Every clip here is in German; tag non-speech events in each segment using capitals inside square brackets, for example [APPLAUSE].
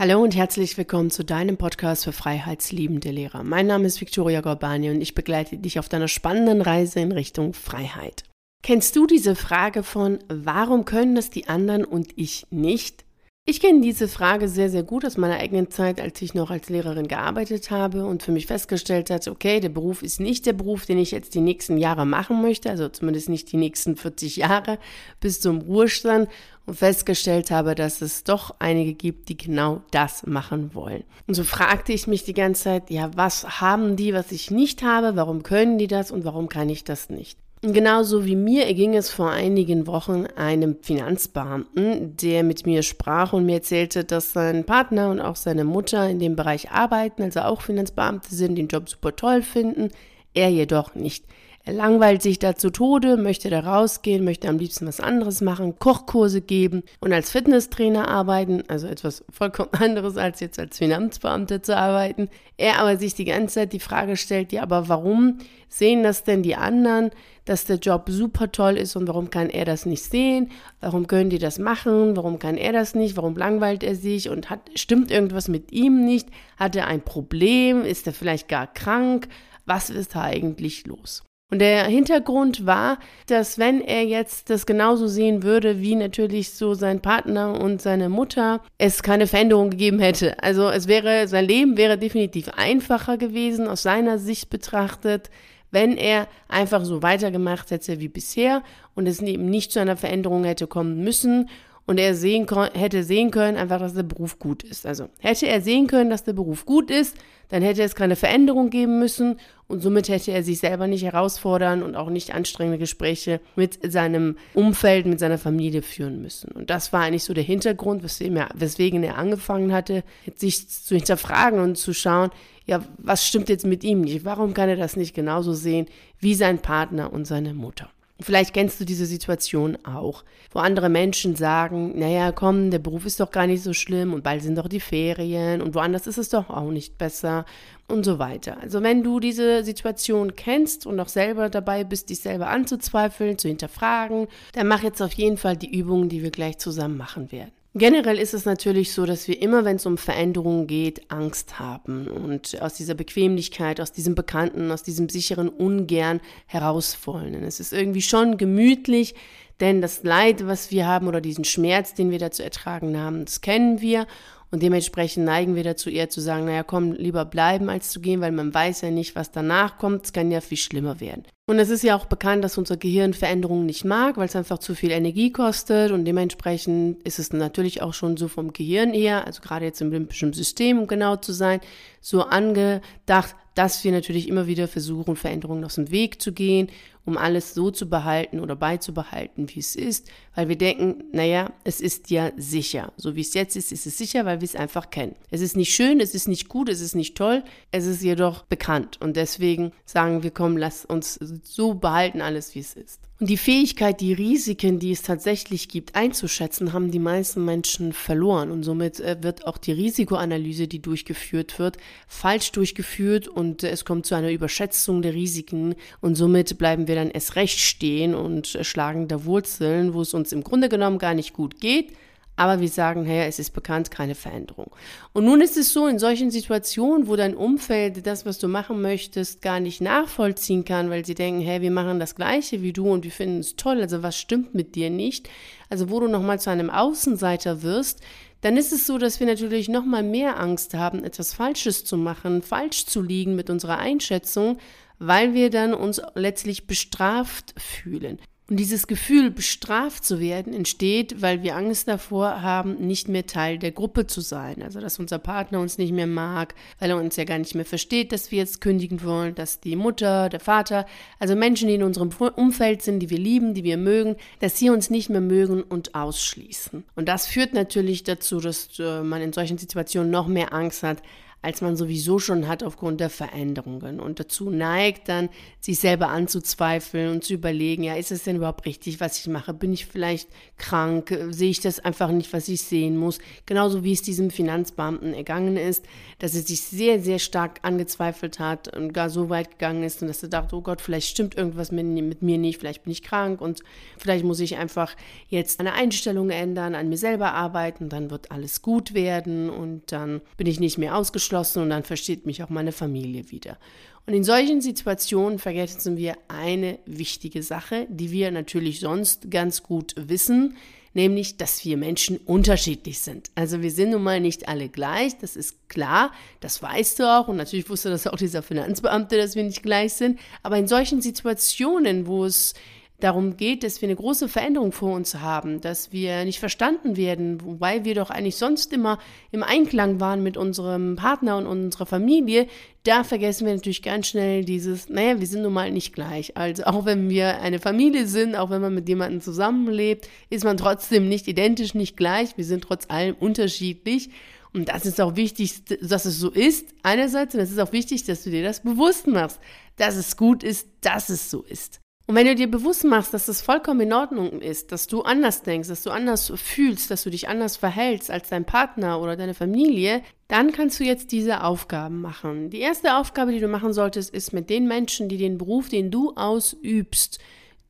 Hallo und herzlich willkommen zu deinem Podcast für freiheitsliebende Lehrer. Mein Name ist Victoria Gorbani und ich begleite dich auf deiner spannenden Reise in Richtung Freiheit. Kennst du diese Frage von, warum können das die anderen und ich nicht? Ich kenne diese Frage sehr, sehr gut aus meiner eigenen Zeit, als ich noch als Lehrerin gearbeitet habe und für mich festgestellt hatte, okay, der Beruf ist nicht der Beruf, den ich jetzt die nächsten Jahre machen möchte, also zumindest nicht die nächsten 40 Jahre bis zum Ruhestand und festgestellt habe, dass es doch einige gibt, die genau das machen wollen. Und so fragte ich mich die ganze Zeit, ja, was haben die, was ich nicht habe, warum können die das und warum kann ich das nicht? Genauso wie mir erging es vor einigen Wochen einem Finanzbeamten, der mit mir sprach und mir erzählte, dass sein Partner und auch seine Mutter in dem Bereich arbeiten, also auch Finanzbeamte sind, den Job super toll finden, er jedoch nicht. Er langweilt sich da zu Tode, möchte da rausgehen, möchte am liebsten was anderes machen, Kochkurse geben und als Fitnesstrainer arbeiten, also etwas vollkommen [LAUGHS] anderes als jetzt als Finanzbeamter zu arbeiten. Er aber sich die ganze Zeit die Frage stellt, ja, aber warum sehen das denn die anderen, dass der Job super toll ist und warum kann er das nicht sehen? Warum können die das machen? Warum kann er das nicht? Warum langweilt er sich und hat, stimmt irgendwas mit ihm nicht? Hat er ein Problem? Ist er vielleicht gar krank? Was ist da eigentlich los? Und der Hintergrund war, dass wenn er jetzt das genauso sehen würde, wie natürlich so sein Partner und seine Mutter, es keine Veränderung gegeben hätte. Also es wäre, sein Leben wäre definitiv einfacher gewesen aus seiner Sicht betrachtet, wenn er einfach so weitergemacht hätte wie bisher und es eben nicht zu einer Veränderung hätte kommen müssen und er sehen hätte sehen können, einfach, dass der Beruf gut ist. Also hätte er sehen können, dass der Beruf gut ist, dann hätte es keine Veränderung geben müssen und somit hätte er sich selber nicht herausfordern und auch nicht anstrengende Gespräche mit seinem Umfeld, mit seiner Familie führen müssen. Und das war eigentlich so der Hintergrund, weswegen er angefangen hatte, sich zu hinterfragen und zu schauen, ja, was stimmt jetzt mit ihm nicht? Warum kann er das nicht genauso sehen wie sein Partner und seine Mutter? Vielleicht kennst du diese Situation auch, wo andere Menschen sagen, naja, komm, der Beruf ist doch gar nicht so schlimm und bald sind doch die Ferien und woanders ist es doch auch nicht besser und so weiter. Also wenn du diese Situation kennst und auch selber dabei bist, dich selber anzuzweifeln, zu hinterfragen, dann mach jetzt auf jeden Fall die Übungen, die wir gleich zusammen machen werden. Generell ist es natürlich so, dass wir immer, wenn es um Veränderungen geht, Angst haben und aus dieser Bequemlichkeit, aus diesem Bekannten, aus diesem sicheren Ungern heraus wollen. es ist irgendwie schon gemütlich, denn das Leid, was wir haben oder diesen Schmerz, den wir da zu ertragen haben, das kennen wir und dementsprechend neigen wir dazu eher zu sagen, naja, komm, lieber bleiben als zu gehen, weil man weiß ja nicht, was danach kommt. Es kann ja viel schlimmer werden. Und es ist ja auch bekannt, dass unser Gehirn Veränderungen nicht mag, weil es einfach zu viel Energie kostet und dementsprechend ist es natürlich auch schon so vom Gehirn her, also gerade jetzt im limbischen System, um genau zu sein, so angedacht, dass wir natürlich immer wieder versuchen, Veränderungen aus dem Weg zu gehen, um alles so zu behalten oder beizubehalten, wie es ist, weil wir denken, naja, es ist ja sicher. So wie es jetzt ist, ist es sicher, weil wir es einfach kennen. Es ist nicht schön, es ist nicht gut, es ist nicht toll, es ist jedoch bekannt und deswegen sagen wir, komm, lass uns so behalten alles, wie es ist. Und die Fähigkeit, die Risiken, die es tatsächlich gibt, einzuschätzen, haben die meisten Menschen verloren. Und somit äh, wird auch die Risikoanalyse, die durchgeführt wird, falsch durchgeführt und äh, es kommt zu einer Überschätzung der Risiken. Und somit bleiben wir dann erst recht stehen und äh, schlagen da Wurzeln, wo es uns im Grunde genommen gar nicht gut geht aber wir sagen, hey, es ist bekannt, keine Veränderung. Und nun ist es so, in solchen Situationen, wo dein Umfeld das, was du machen möchtest, gar nicht nachvollziehen kann, weil sie denken, hey, wir machen das Gleiche wie du und wir finden es toll, also was stimmt mit dir nicht? Also wo du nochmal zu einem Außenseiter wirst, dann ist es so, dass wir natürlich nochmal mehr Angst haben, etwas Falsches zu machen, falsch zu liegen mit unserer Einschätzung, weil wir dann uns letztlich bestraft fühlen. Und dieses Gefühl, bestraft zu werden, entsteht, weil wir Angst davor haben, nicht mehr Teil der Gruppe zu sein. Also, dass unser Partner uns nicht mehr mag, weil er uns ja gar nicht mehr versteht, dass wir jetzt kündigen wollen, dass die Mutter, der Vater, also Menschen, die in unserem Umfeld sind, die wir lieben, die wir mögen, dass sie uns nicht mehr mögen und ausschließen. Und das führt natürlich dazu, dass äh, man in solchen Situationen noch mehr Angst hat, als man sowieso schon hat aufgrund der Veränderungen und dazu neigt dann, sich selber anzuzweifeln und zu überlegen, ja, ist es denn überhaupt richtig, was ich mache? Bin ich vielleicht krank? Sehe ich das einfach nicht, was ich sehen muss? Genauso wie es diesem Finanzbeamten ergangen ist, dass er sich sehr, sehr stark angezweifelt hat und gar so weit gegangen ist und dass er dachte, oh Gott, vielleicht stimmt irgendwas mit, mit mir nicht, vielleicht bin ich krank und vielleicht muss ich einfach jetzt eine Einstellung ändern, an mir selber arbeiten, dann wird alles gut werden und dann bin ich nicht mehr ausgeschlossen abgeschlossen und dann versteht mich auch meine Familie wieder. Und in solchen Situationen vergessen wir eine wichtige Sache, die wir natürlich sonst ganz gut wissen, nämlich, dass wir Menschen unterschiedlich sind. Also wir sind nun mal nicht alle gleich, das ist klar, das weißt du auch und natürlich wusste das auch dieser Finanzbeamte, dass wir nicht gleich sind, aber in solchen Situationen, wo es darum geht, dass wir eine große Veränderung vor uns haben, dass wir nicht verstanden werden, wobei wir doch eigentlich sonst immer im Einklang waren mit unserem Partner und unserer Familie, da vergessen wir natürlich ganz schnell dieses, naja, wir sind nun mal nicht gleich. Also auch wenn wir eine Familie sind, auch wenn man mit jemandem zusammenlebt, ist man trotzdem nicht identisch, nicht gleich. Wir sind trotz allem unterschiedlich. Und das ist auch wichtig, dass es so ist, einerseits, und es ist auch wichtig, dass du dir das bewusst machst, dass es gut ist, dass es so ist. Und wenn du dir bewusst machst, dass das vollkommen in Ordnung ist, dass du anders denkst, dass du anders fühlst, dass du dich anders verhältst als dein Partner oder deine Familie, dann kannst du jetzt diese Aufgaben machen. Die erste Aufgabe, die du machen solltest, ist mit den Menschen, die den Beruf, den du ausübst,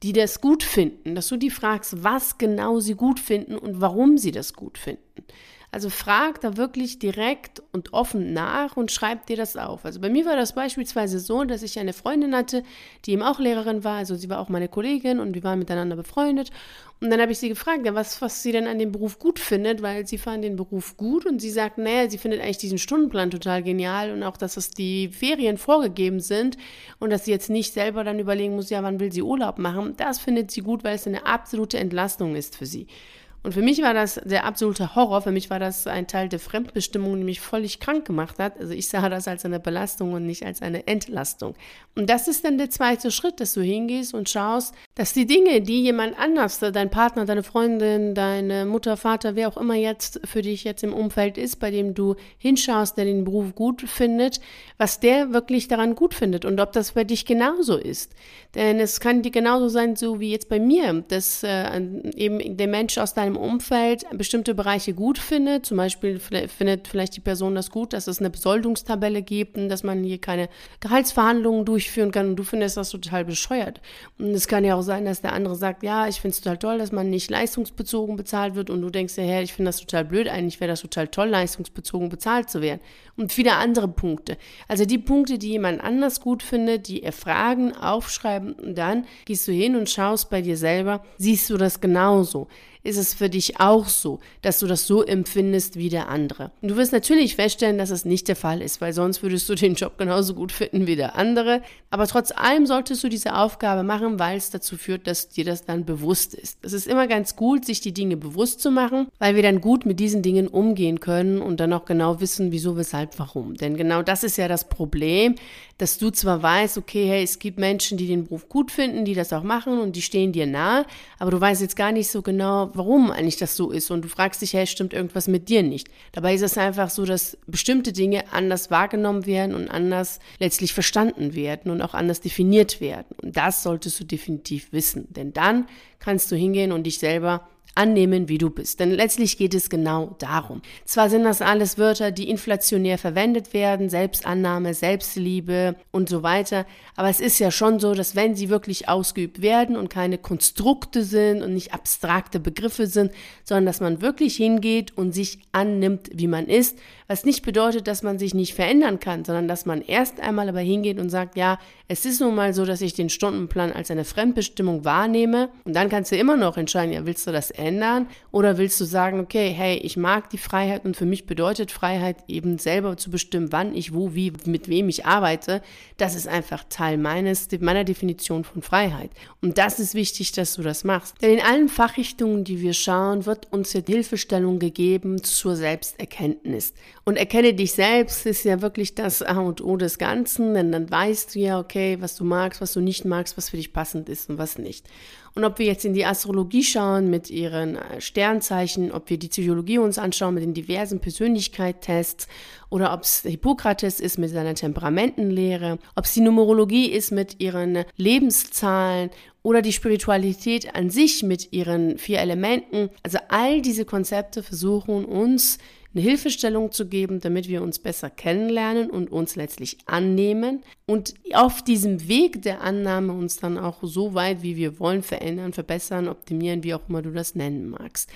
die das gut finden, dass du die fragst, was genau sie gut finden und warum sie das gut finden. Also frag da wirklich direkt und offen nach und schreib dir das auf. Also bei mir war das beispielsweise so, dass ich eine Freundin hatte, die eben auch Lehrerin war. Also sie war auch meine Kollegin und wir waren miteinander befreundet. Und dann habe ich sie gefragt, was, was sie denn an dem Beruf gut findet, weil sie fand den Beruf gut und sie sagt, naja, sie findet eigentlich diesen Stundenplan total genial und auch, dass es die Ferien vorgegeben sind und dass sie jetzt nicht selber dann überlegen muss, ja, wann will sie Urlaub machen. Das findet sie gut, weil es eine absolute Entlastung ist für sie. Und für mich war das der absolute Horror. Für mich war das ein Teil der Fremdbestimmung, die mich völlig krank gemacht hat. Also ich sah das als eine Belastung und nicht als eine Entlastung. Und das ist dann der zweite Schritt, dass du hingehst und schaust, dass die Dinge, die jemand anders, dein Partner, deine Freundin, deine Mutter, Vater, wer auch immer jetzt für dich jetzt im Umfeld ist, bei dem du hinschaust, der den Beruf gut findet, was der wirklich daran gut findet und ob das bei dich genauso ist. Denn es kann dir genauso sein, so wie jetzt bei mir, dass äh, eben der Mensch aus deinem Umfeld bestimmte Bereiche gut findet. Zum Beispiel findet vielleicht die Person das gut, dass es eine Besoldungstabelle gibt und dass man hier keine Gehaltsverhandlungen durchführen kann und du findest das total bescheuert. Und es kann ja auch sein, dass der andere sagt, ja, ich finde es total toll, dass man nicht leistungsbezogen bezahlt wird und du denkst ja, hey, ich finde das total blöd, eigentlich wäre das total toll, leistungsbezogen bezahlt zu werden. Und viele andere Punkte. Also die Punkte, die jemand anders gut findet, die erfragen, aufschreiben und dann gehst du hin und schaust bei dir selber, siehst du das genauso ist es für dich auch so, dass du das so empfindest wie der andere. Und du wirst natürlich feststellen, dass es nicht der Fall ist, weil sonst würdest du [LAUGHS] den Job genauso gut finden wie der andere. Aber trotz allem solltest du diese Aufgabe machen, weil es dazu führt, dass dir das dann bewusst ist. Es ist immer ganz gut, sich die Dinge bewusst zu machen, weil wir dann gut mit diesen Dingen umgehen können und dann auch genau wissen, wieso, weshalb, warum. Denn genau das ist ja das Problem, dass du zwar weißt, okay, hey, es gibt Menschen, die den Beruf gut finden, die das auch machen und die stehen dir nahe, aber du weißt jetzt gar nicht so genau, warum eigentlich das so ist und du fragst dich, hey, stimmt irgendwas mit dir nicht? Dabei ist es einfach so, dass bestimmte Dinge anders wahrgenommen werden und anders letztlich verstanden werden und auch anders definiert werden. Und das solltest du definitiv wissen, denn dann kannst du hingehen und dich selber annehmen, wie du bist. Denn letztlich geht es genau darum. Zwar sind das alles Wörter, die inflationär verwendet werden, Selbstannahme, Selbstliebe und so weiter, aber es ist ja schon so, dass wenn sie wirklich ausgeübt werden und keine Konstrukte sind und nicht abstrakte Begriffe sind, sondern dass man wirklich hingeht und sich annimmt, wie man ist, was nicht bedeutet, dass man sich nicht verändern kann, sondern dass man erst einmal aber hingeht und sagt, ja, es ist nun mal so, dass ich den Stundenplan als eine Fremdbestimmung wahrnehme und dann kannst du immer noch entscheiden, ja, willst du das ändern oder willst du sagen, okay, hey, ich mag die Freiheit und für mich bedeutet Freiheit eben selber zu bestimmen, wann ich wo, wie, mit wem ich arbeite. Das ist einfach Teil meines, meiner Definition von Freiheit. Und das ist wichtig, dass du das machst. Denn in allen Fachrichtungen, die wir schauen, wird uns ja Hilfestellung gegeben zur Selbsterkenntnis. Und erkenne dich selbst ist ja wirklich das A und O des Ganzen, denn dann weißt du ja, okay, was du magst, was du nicht magst, was für dich passend ist und was nicht. Und ob wir jetzt in die Astrologie schauen mit ihren äh, Sternzeichen, ob wir die Psychologie uns anschauen mit den diversen Persönlichkeitstests oder ob es Hippokrates ist mit seiner Temperamentenlehre, ob es die Numerologie ist mit ihren Lebenszahlen oder die Spiritualität an sich mit ihren vier Elementen. Also all diese Konzepte versuchen uns eine Hilfestellung zu geben, damit wir uns besser kennenlernen und uns letztlich annehmen und auf diesem Weg der Annahme uns dann auch so weit, wie wir wollen, verändern, verbessern, optimieren, wie auch immer du das nennen magst.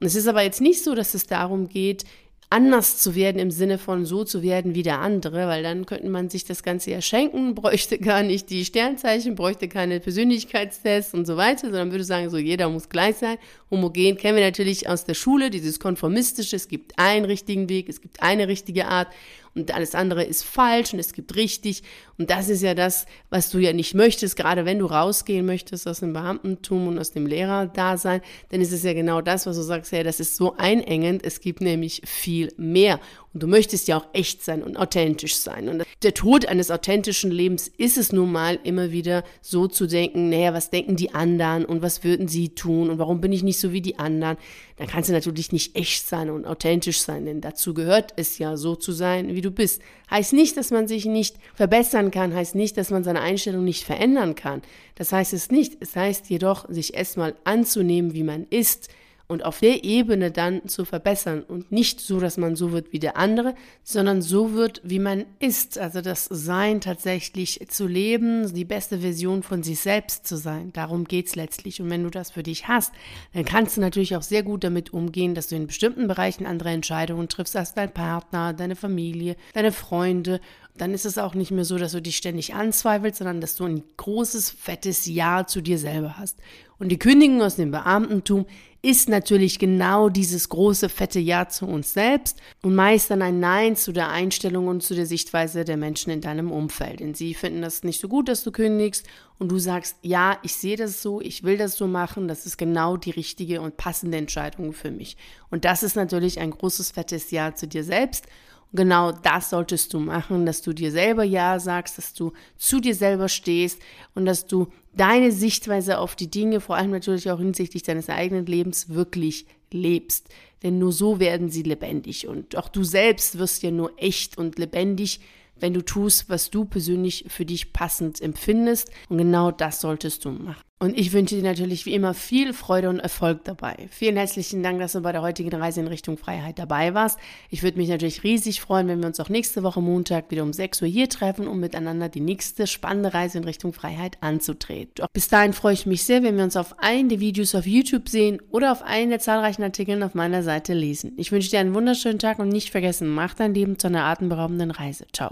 Und es ist aber jetzt nicht so, dass es darum geht, anders zu werden im Sinne von so zu werden wie der andere, weil dann könnte man sich das Ganze ja schenken, bräuchte gar nicht die Sternzeichen, bräuchte keine Persönlichkeitstests und so weiter, sondern würde sagen, so jeder muss gleich sein. Homogen kennen wir natürlich aus der Schule, dieses konformistische, es gibt einen richtigen Weg, es gibt eine richtige Art und alles andere ist falsch und es gibt richtig. Und das ist ja das, was du ja nicht möchtest, gerade wenn du rausgehen möchtest aus dem Beamtentum und aus dem Lehrerdasein, dann ist es ja genau das, was du sagst, ja, das ist so einengend, es gibt nämlich viel mehr. Und du möchtest ja auch echt sein und authentisch sein. Und der Tod eines authentischen Lebens ist es nun mal immer wieder so zu denken, naja, was denken die anderen und was würden sie tun und warum bin ich nicht so wie die anderen? Dann kannst du natürlich nicht echt sein und authentisch sein, denn dazu gehört es ja so zu sein, wie du bist. Heißt nicht, dass man sich nicht verbessern kann, heißt nicht, dass man seine Einstellung nicht verändern kann. Das heißt es nicht. Es heißt jedoch, sich erstmal anzunehmen, wie man ist und auf der Ebene dann zu verbessern und nicht so, dass man so wird wie der andere, sondern so wird, wie man ist. Also das Sein tatsächlich zu leben, die beste Version von sich selbst zu sein. Darum geht's letztlich. Und wenn du das für dich hast, dann kannst du natürlich auch sehr gut damit umgehen, dass du in bestimmten Bereichen andere Entscheidungen triffst als dein Partner, deine Familie, deine Freunde dann ist es auch nicht mehr so, dass du dich ständig anzweifelst, sondern dass du ein großes, fettes Ja zu dir selber hast. Und die Kündigung aus dem Beamtentum ist natürlich genau dieses große, fette Ja zu uns selbst und meist dann ein Nein zu der Einstellung und zu der Sichtweise der Menschen in deinem Umfeld. Denn sie finden das nicht so gut, dass du kündigst und du sagst, ja, ich sehe das so, ich will das so machen, das ist genau die richtige und passende Entscheidung für mich. Und das ist natürlich ein großes, fettes Ja zu dir selbst genau das solltest du machen, dass du dir selber Ja sagst, dass du zu dir selber stehst und dass du deine Sichtweise auf die Dinge, vor allem natürlich auch hinsichtlich deines eigenen Lebens, wirklich lebst. Denn nur so werden sie lebendig. Und auch du selbst wirst ja nur echt und lebendig, wenn du tust, was du persönlich für dich passend empfindest. Und genau das solltest du machen. Und ich wünsche dir natürlich wie immer viel Freude und Erfolg dabei. Vielen herzlichen Dank, dass du bei der heutigen Reise in Richtung Freiheit dabei warst. Ich würde mich natürlich riesig freuen, wenn wir uns auch nächste Woche Montag wieder um 6 Uhr hier treffen, um miteinander die nächste spannende Reise in Richtung Freiheit anzutreten. Bis dahin freue ich mich sehr, wenn wir uns auf einen der Videos auf YouTube sehen oder auf einen der zahlreichen Artikeln auf meiner Seite lesen. Ich wünsche dir einen wunderschönen Tag und nicht vergessen, mach dein Leben zu einer atemberaubenden Reise. Ciao.